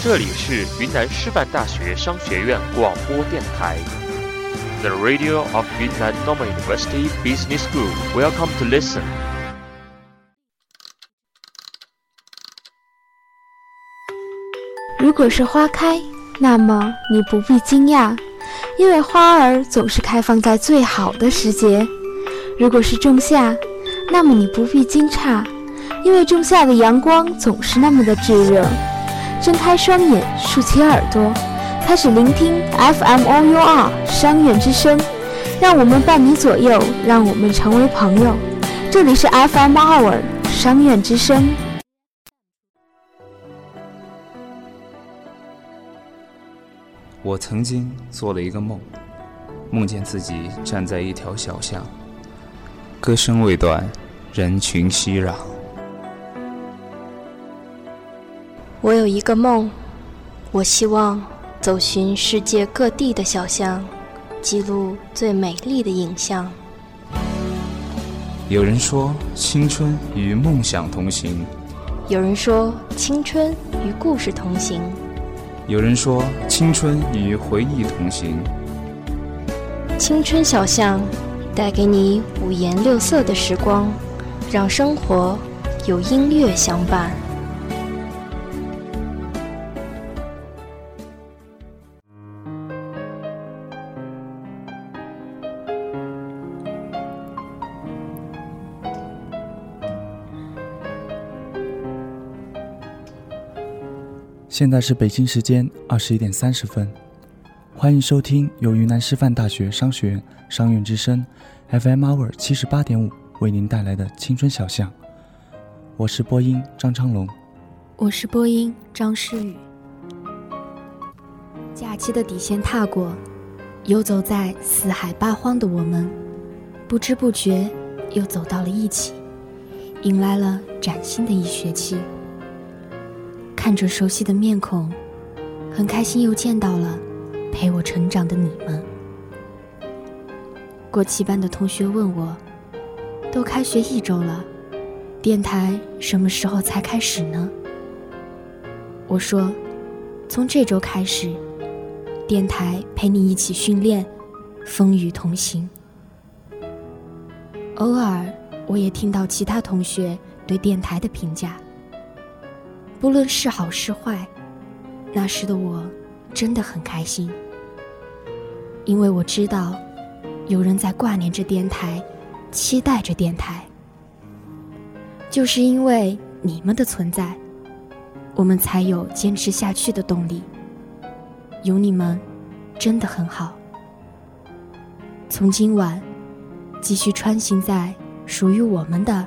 这里是云南师范大学商学院广播电台，The Radio of Yunnan Normal University Business School. Welcome to listen. 如果是花开，那么你不必惊讶，因为花儿总是开放在最好的时节；如果是仲夏，那么你不必惊诧，因为仲夏的阳光总是那么的炙热。睁开双眼，竖起耳朵，开始聆听 FM OUR 商院之声，让我们伴你左右，让我们成为朋友。这里是 FM OUR 商院之声。我曾经做了一个梦，梦见自己站在一条小巷，歌声未断，人群熙攘。我有一个梦，我希望走寻世界各地的小巷，记录最美丽的影像。有人说青春与梦想同行，有人说青春与故事同行，有人说青春与回忆同行。青春小巷带给你五颜六色的时光，让生活有音乐相伴。现在是北京时间二十一点三十分，欢迎收听由云南师范大学商学院商院之声 FM Hour 七十八点五为您带来的青春小巷。我是播音张昌龙，我是播音张诗雨。假期的底线踏过，游走在四海八荒的我们，不知不觉又走到了一起，迎来了崭新的一学期。看着熟悉的面孔，很开心又见到了陪我成长的你们。过期班的同学问我：“都开学一周了，电台什么时候才开始呢？”我说：“从这周开始，电台陪你一起训练，风雨同行。”偶尔，我也听到其他同学对电台的评价。不论是好是坏，那时的我真的很开心，因为我知道有人在挂念着电台，期待着电台。就是因为你们的存在，我们才有坚持下去的动力。有你们，真的很好。从今晚，继续穿行在属于我们的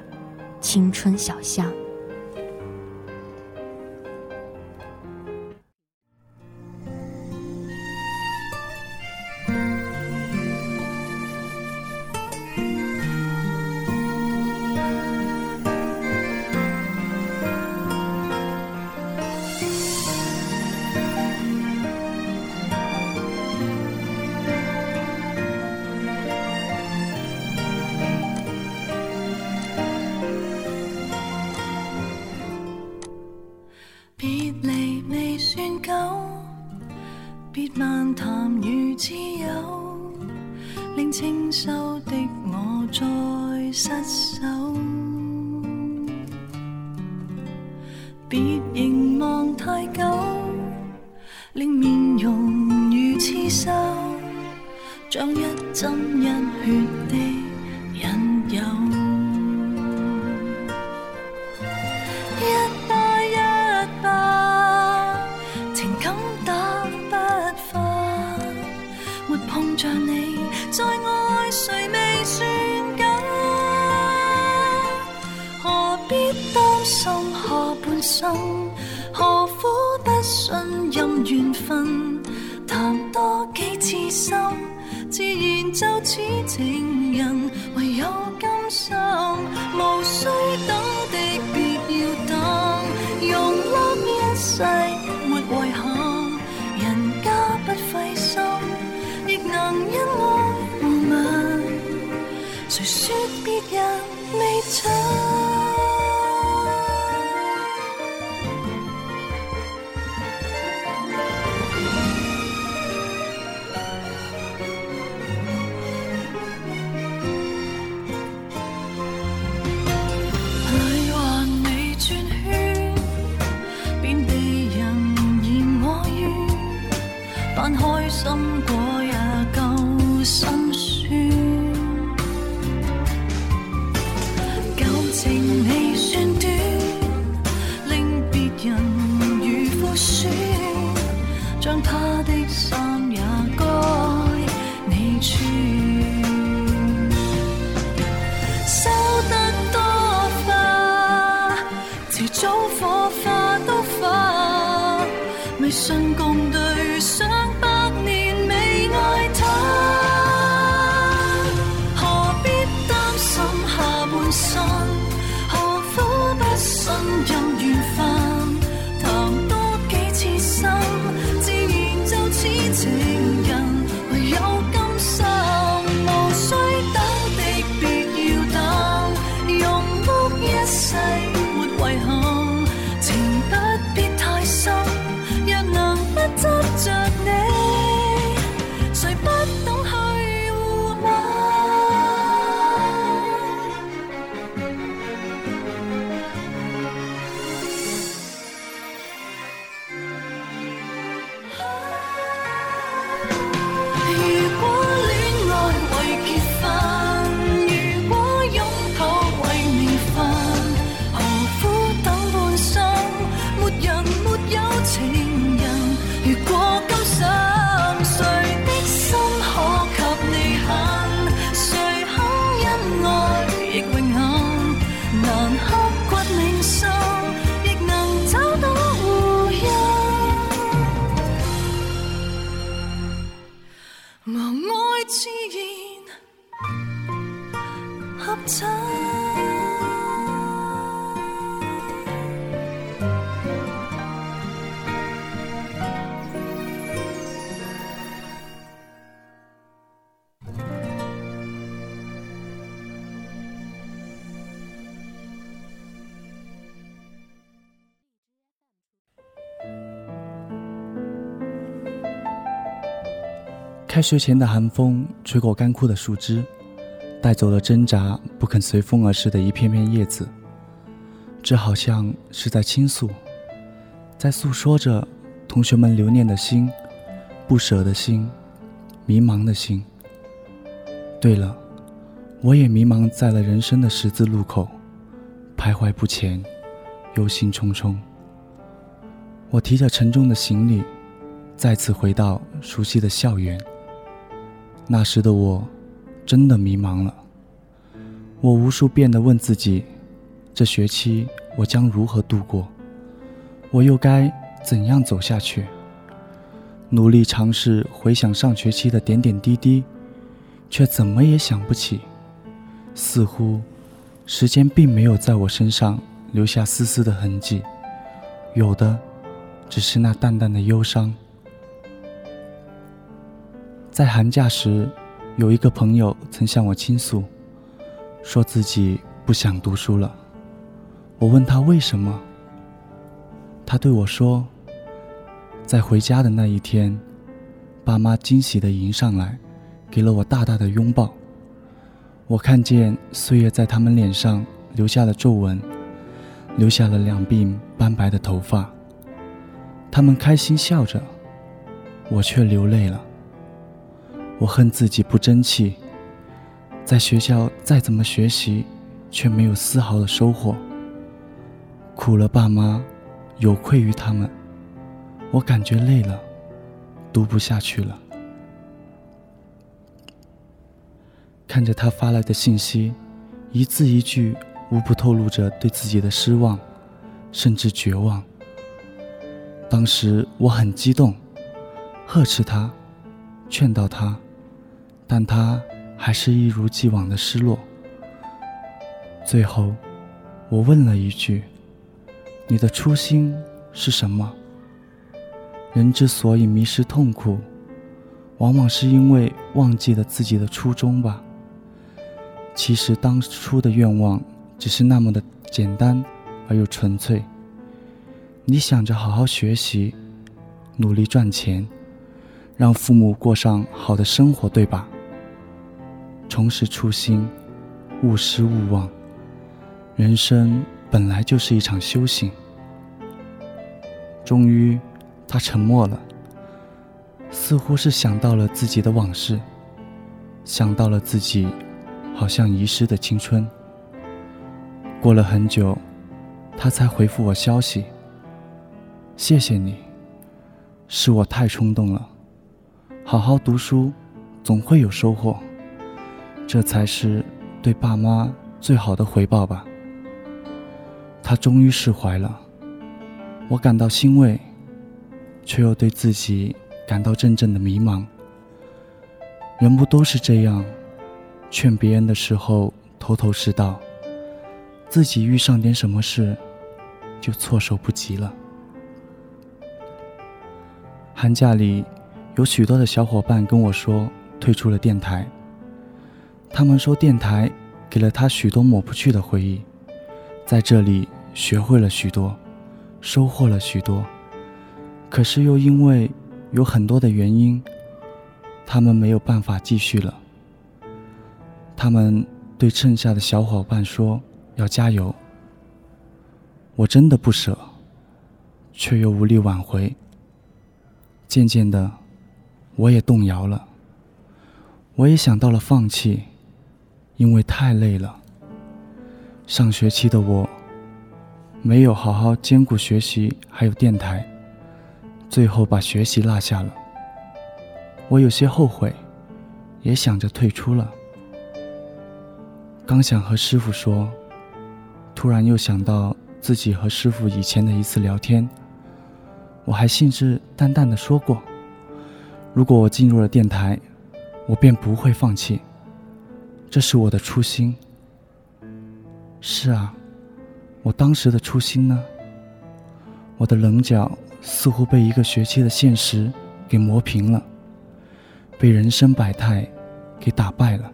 青春小巷。自然就似情人唯有甘心无需等的别要等容纳一世没遗憾人家不费心亦能因爱共吻谁说别人未需将他的心也该你去。开学前的寒风吹过干枯的树枝，带走了挣扎不肯随风而逝的一片片叶子。这好像是在倾诉，在诉说着同学们留念的心、不舍的心、迷茫的心。对了，我也迷茫在了人生的十字路口，徘徊不前，忧心忡忡。我提着沉重的行李，再次回到熟悉的校园。那时的我，真的迷茫了。我无数遍地问自己：这学期我将如何度过？我又该怎样走下去？努力尝试回想上学期的点点滴滴，却怎么也想不起。似乎时间并没有在我身上留下丝丝的痕迹，有的只是那淡淡的忧伤。在寒假时，有一个朋友曾向我倾诉，说自己不想读书了。我问他为什么，他对我说：“在回家的那一天，爸妈惊喜地迎上来，给了我大大的拥抱。我看见岁月在他们脸上留下了皱纹，留下了两鬓斑白的头发。他们开心笑着，我却流泪了。”我恨自己不争气，在学校再怎么学习，却没有丝毫的收获。苦了爸妈，有愧于他们，我感觉累了，读不下去了。看着他发来的信息，一字一句无不透露着对自己的失望，甚至绝望。当时我很激动，呵斥他，劝导他。但他还是一如既往的失落。最后，我问了一句：“你的初心是什么？”人之所以迷失痛苦，往往是因为忘记了自己的初衷吧。其实当初的愿望只是那么的简单而又纯粹。你想着好好学习，努力赚钱，让父母过上好的生活，对吧？重拾初心，勿失勿忘。人生本来就是一场修行。终于，他沉默了。似乎是想到了自己的往事，想到了自己好像遗失的青春。过了很久，他才回复我消息：“谢谢你，是我太冲动了。好好读书，总会有收获，这才是对爸妈最好的回报吧。”他终于释怀了，我感到欣慰，却又对自己感到阵阵的迷茫。人不都是这样，劝别人的时候头头是道，自己遇上点什么事就措手不及了。寒假里，有许多的小伙伴跟我说退出了电台，他们说电台给了他许多抹不去的回忆。在这里学会了许多，收获了许多，可是又因为有很多的原因，他们没有办法继续了。他们对剩下的小伙伴说：“要加油。”我真的不舍，却又无力挽回。渐渐的，我也动摇了，我也想到了放弃，因为太累了。上学期的我，没有好好兼顾学习，还有电台，最后把学习落下了。我有些后悔，也想着退出了。刚想和师傅说，突然又想到自己和师傅以前的一次聊天，我还信誓旦旦的说过，如果我进入了电台，我便不会放弃，这是我的初心。是啊，我当时的初心呢？我的棱角似乎被一个学期的现实给磨平了，被人生百态给打败了。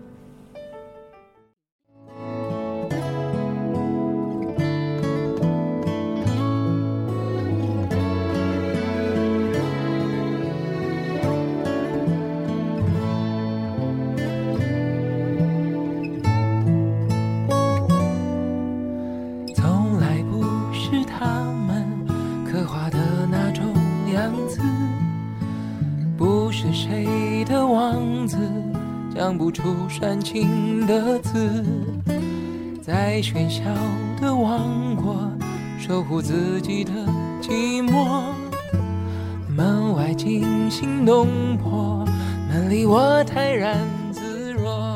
煽情的字，在喧嚣的王国守护自己的寂寞。门外惊心动魄，门里我泰然自若。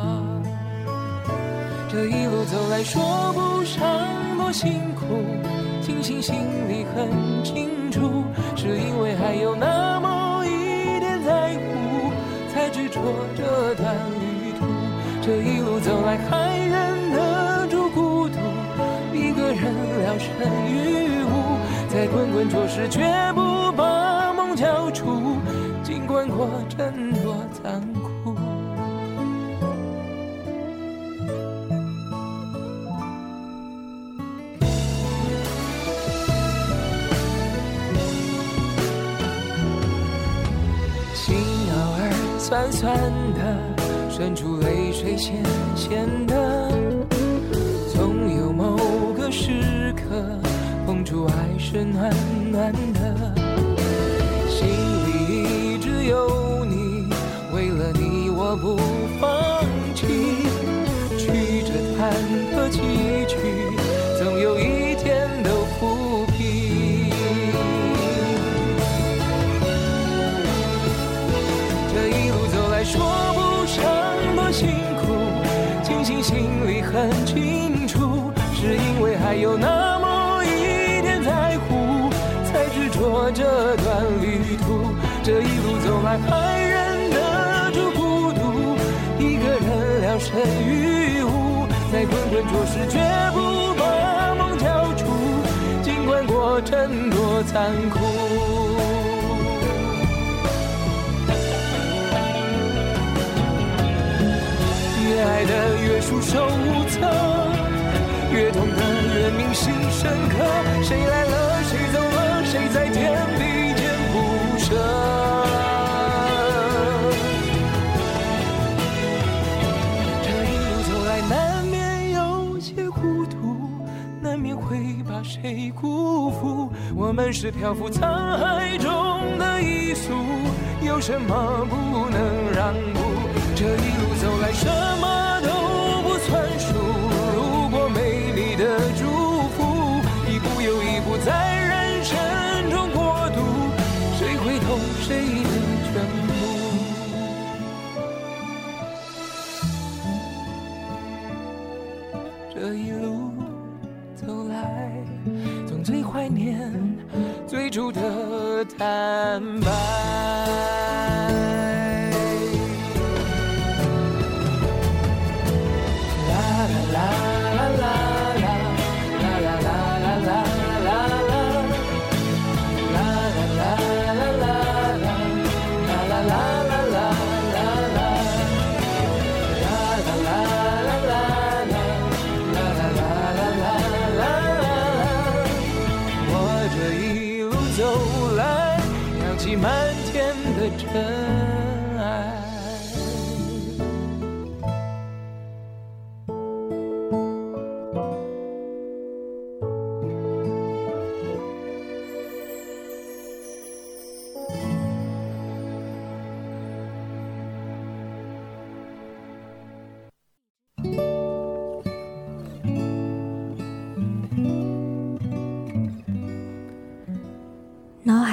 这一路走来说不上多辛苦，庆幸心里很清楚，是因为还有那么一点在乎，才执着这段。这一路走来，还忍得住孤独，一个人聊胜于无，在滚滚浊世，绝不把梦交出，尽管过程多残酷。心偶尔酸酸的。忍住泪水，咸咸的。总有某个时刻，碰出爱是暖暖的。心里一直有你，为了你我不在滚滚浊世，绝不把梦交出，尽管过程多残酷。越爱的越束手无策，越痛的越铭心深刻。谁来我们是漂浮沧海中的一粟，有什么不能让步？这一路走来，什么都不算数。如果美丽的祝福，一步又一步在人生中过渡，谁会懂谁的全部？这一路走来，总最怀念最初的坦白。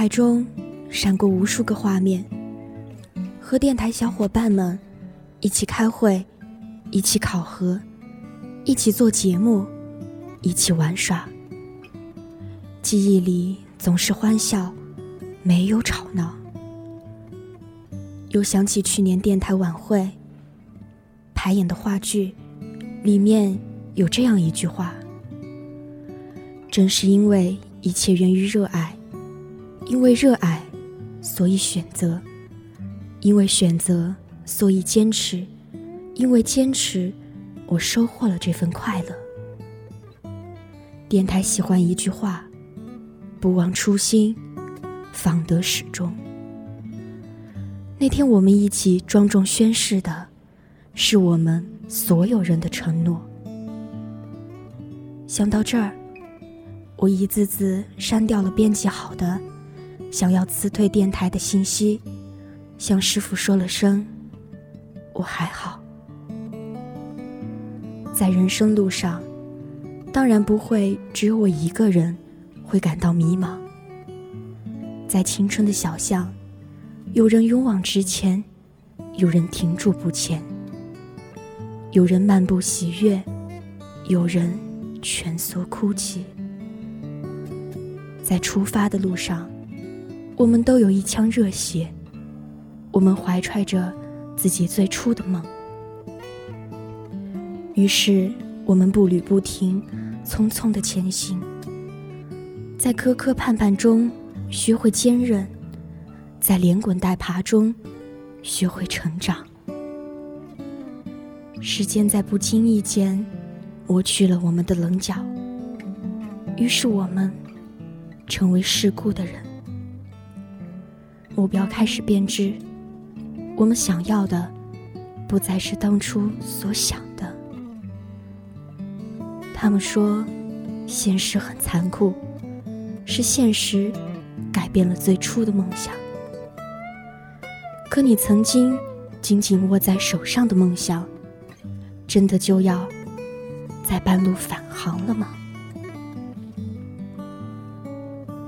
中闪过无数个画面，和电台小伙伴们一起开会，一起考核，一起做节目，一起玩耍。记忆里总是欢笑，没有吵闹。又想起去年电台晚会排演的话剧，里面有这样一句话：“正是因为一切源于热爱。”因为热爱，所以选择；因为选择，所以坚持；因为坚持，我收获了这份快乐。电台喜欢一句话：“不忘初心，方得始终。”那天我们一起庄重宣誓的，是我们所有人的承诺。想到这儿，我一字字删掉了编辑好的。想要辞退电台的信息，向师傅说了声：“我还好。”在人生路上，当然不会只有我一个人会感到迷茫。在青春的小巷，有人勇往直前，有人停住不前，有人漫步喜悦，有人蜷缩哭泣。在出发的路上。我们都有一腔热血，我们怀揣着自己最初的梦。于是，我们步履不停，匆匆的前行，在磕磕绊绊中学会坚韧，在连滚带爬中学会成长。时间在不经意间磨去了我们的棱角，于是我们成为世故的人。目标开始变质，我们想要的不再是当初所想的。他们说，现实很残酷，是现实改变了最初的梦想。可你曾经紧紧握在手上的梦想，真的就要在半路返航了吗？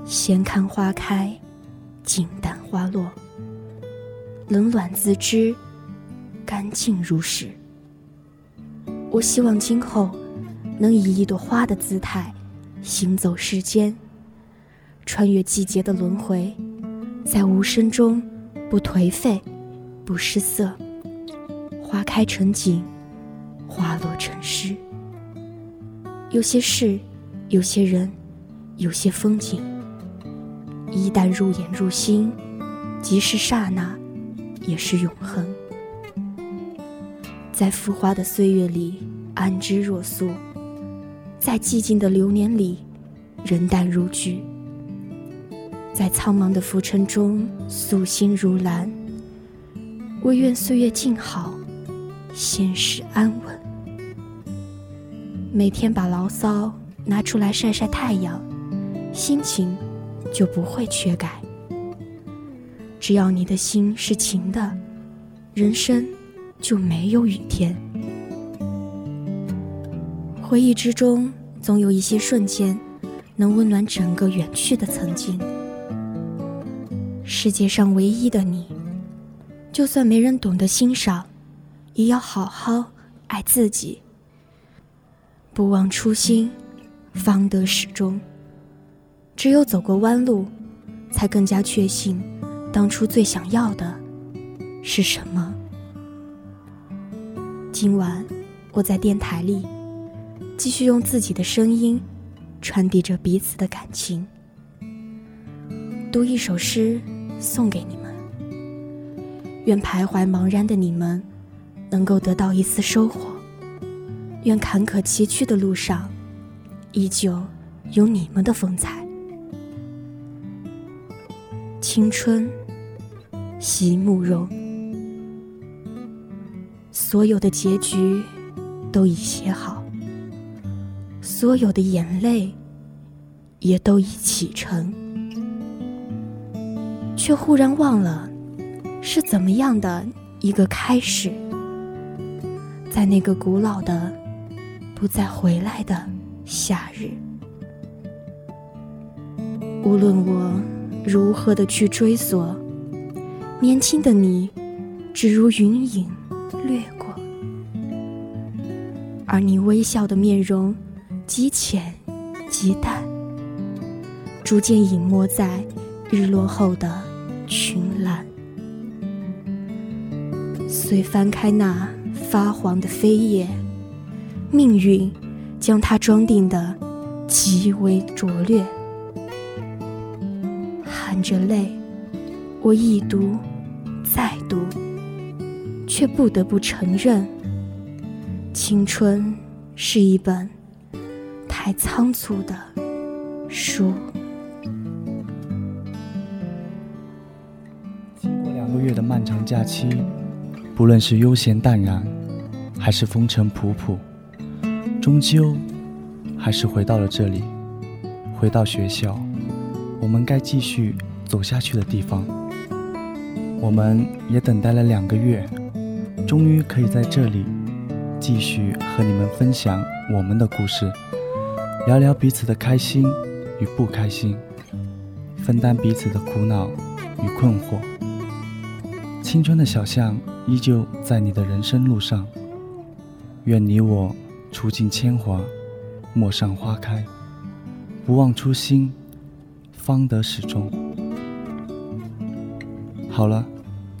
闲看花开，静淡。花落，冷暖自知，干净如实。我希望今后能以一朵花的姿态行走世间，穿越季节的轮回，在无声中不颓废，不失色。花开成景，花落成诗。有些事，有些人，有些风景，一旦入眼入心。即是刹那，也是永恒。在浮华的岁月里安之若素，在寂静的流年里人淡如菊，在苍茫的浮尘中素心如兰。唯愿岁月静好，现实安稳。每天把牢骚拿出来晒晒太阳，心情就不会缺钙。只要你的心是晴的，人生就没有雨天。回忆之中，总有一些瞬间，能温暖整个远去的曾经。世界上唯一的你，就算没人懂得欣赏，也要好好爱自己。不忘初心，方得始终。只有走过弯路，才更加确信，当初最想要的是什么。今晚，我在电台里。继续用自己的声音传递着彼此的感情。读一首诗送给你们，愿徘徊茫然的你们能够得到一丝收获。愿坎坷崎岖的路上依旧有你们的风采。青春，席慕容。所有的结局都已写好。所有的眼泪也都已启程，却忽然忘了是怎么样的一个开始。在那个古老的、不再回来的夏日，无论我如何的去追索，年轻的你只如云影掠过，而你微笑的面容。极浅，极淡，逐渐隐没在日落后的群岚。遂翻开那发黄的飞页，命运将它装订的极为拙劣。着泪，我一读再读，却不得不承认，青春是一本。太仓促的书。经过两个月的漫长假期，不论是悠闲淡然，还是风尘仆仆，终究还是回到了这里，回到学校，我们该继续走下去的地方。我们也等待了两个月，终于可以在这里继续和你们分享我们的故事。聊聊彼此的开心与不开心，分担彼此的苦恼与困惑。青春的小巷依旧在你的人生路上，愿你我除尽铅华，陌上花开，不忘初心，方得始终。好了，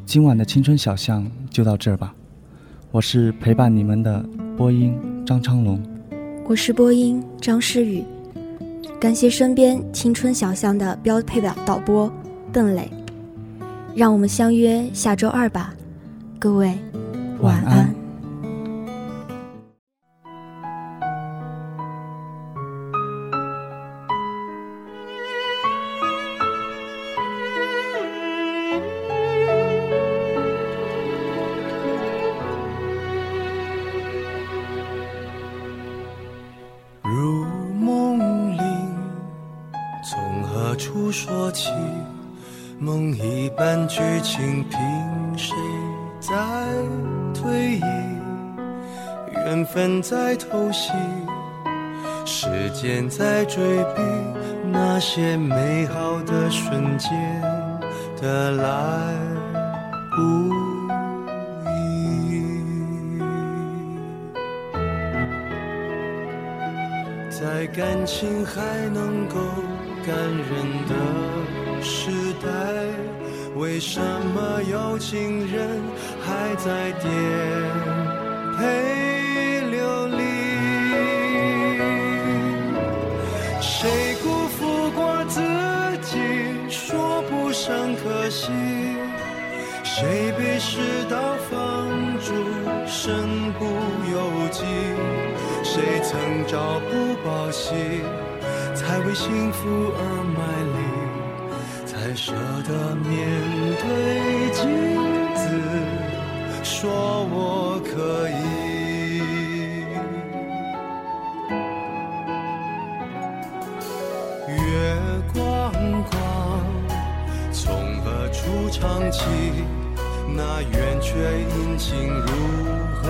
今晚的青春小巷就到这儿吧。我是陪伴你们的播音张昌龙。我是播音张诗雨，感谢身边青春小巷的标配的导播邓磊，让我们相约下周二吧，各位晚安。何处说起？梦一般剧情凭谁在推移？缘分在偷袭，时间在追逼那些美好的瞬间的来不易。在感情还能够感人的时代。为什么有情人还在颠沛流离？谁辜负过自己，说不上可惜？谁被世道放逐，身不由己？谁曾朝不保夕，才为幸福而卖力？才舍得面对镜子，说我可以。月光光，从何处唱起？那圆缺阴晴如何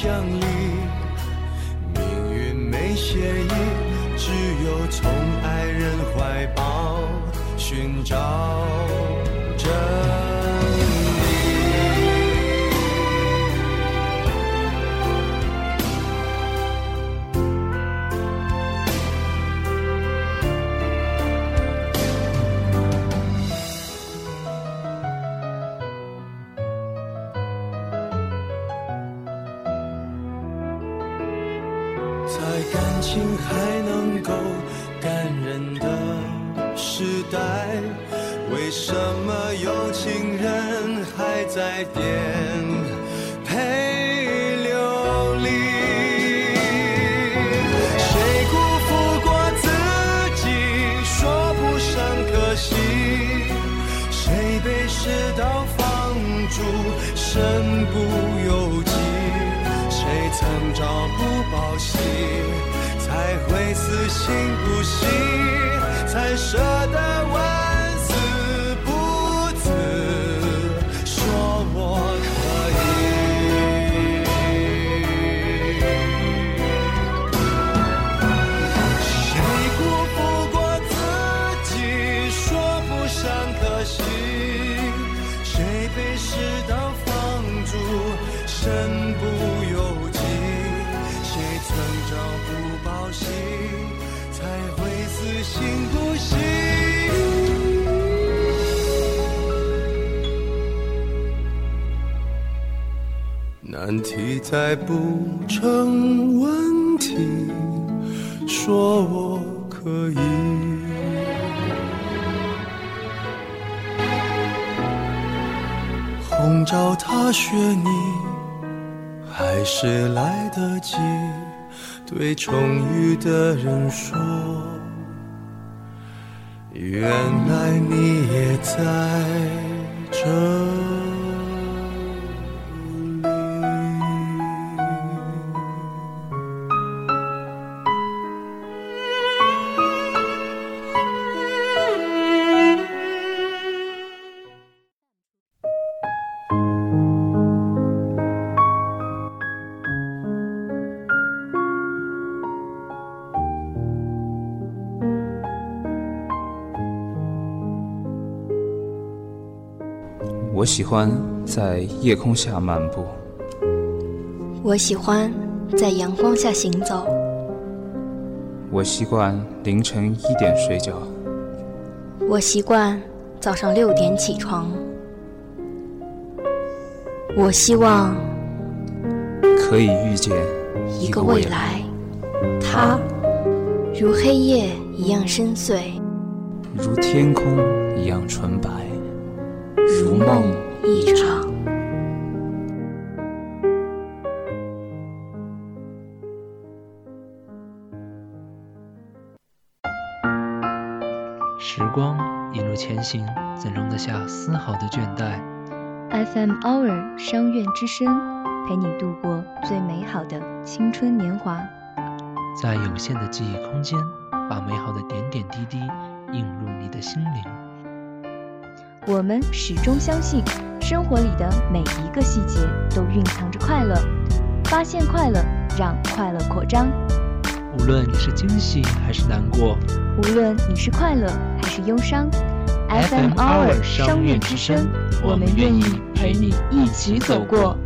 遇。不讲理，命运没协议，只有从爱人怀抱寻找着再不成问题，说我可以。红照踏雪你，还是来得及对重遇的人说，原来你也在这里我喜欢在夜空下漫步，我喜欢在阳光下行走，我习惯凌晨一点睡觉，我习惯早上六点起床。我希望可以遇见一个未来，他如黑夜一样深邃，如天空一样纯白，如梦一场。时光一路前行，怎容得下丝毫的倦怠？FM Hour 商院之声，陪你度过最美好的青春年华。在有限的记忆空间，把美好的点点滴滴映入你的心灵。我们始终相信，生活里的每一个细节都蕴藏着快乐。发现快乐，让快乐扩张。无论你是惊喜还是难过，无论你是快乐还是忧伤 FM Hour 商院之声，我们愿意陪你一起走过。